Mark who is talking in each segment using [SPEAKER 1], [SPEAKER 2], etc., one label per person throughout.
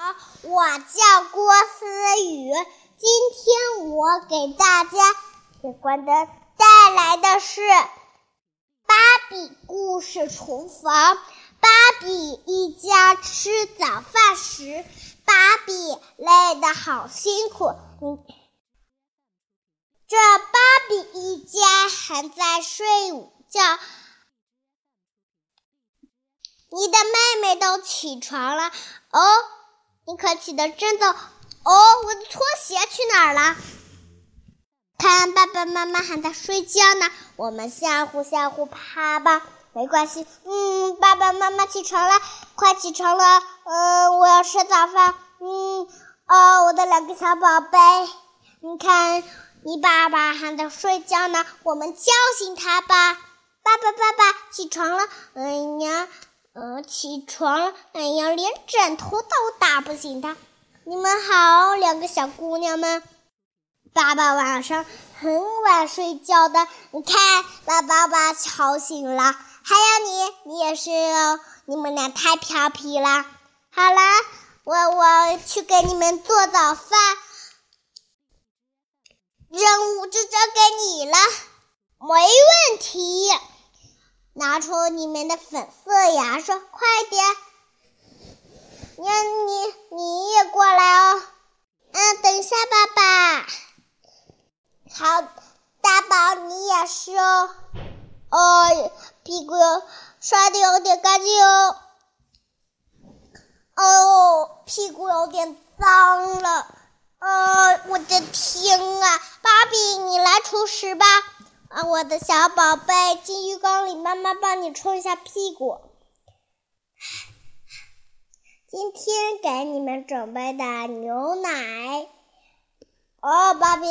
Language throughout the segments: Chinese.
[SPEAKER 1] 好，我叫郭思雨，今天我给大家给关的带来的是《芭比故事厨房》。芭比一家吃早饭时，芭比累得好辛苦。这芭比一家还在睡午觉，你的妹妹都起床了哦。你可起得真早哦！我的拖鞋去哪儿了？看，爸爸妈妈还在睡觉呢。我们吓唬吓唬他吧，没关系。嗯，爸爸妈妈起床了，快起床了。嗯，我要吃早饭。嗯，哦，我的两个小宝贝，你看，你爸爸还在睡觉呢。我们叫醒他吧。爸爸，爸爸，起床了。哎呀。呃，起床了！哎呀，连枕头都打不醒他。你们好，两个小姑娘们。爸爸晚上很晚睡觉的，你看把爸爸吵醒了。还有你，你也是哦。你们俩太调皮了。好了，我我去给你们做早饭，任务就交给你了，没问题。拿出你们的粉色牙刷，快点！你你你也过来哦。嗯，等一下，爸爸。好，大宝你也是哦。哦，屁股刷的有点干净哦。哦，屁股有点脏了。哦，我的天啊！芭比，你来除屎吧。啊，我的小宝贝，进浴缸里，妈妈帮你冲一下屁股。今天给你们准备的牛奶。哦，芭比，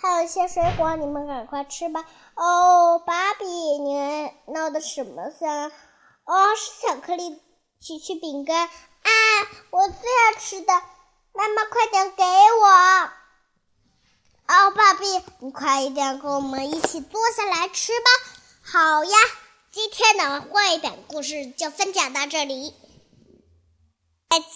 [SPEAKER 1] 还有一些水果，你们赶快吃吧。哦，芭比，你闹的什么声？哦，是巧克力曲奇饼干。啊，我最爱吃的，妈妈快点给我。哦，爸比，你快一点跟我们一起坐下来吃吧。好呀，今天的绘本故事就分享到这里，再见。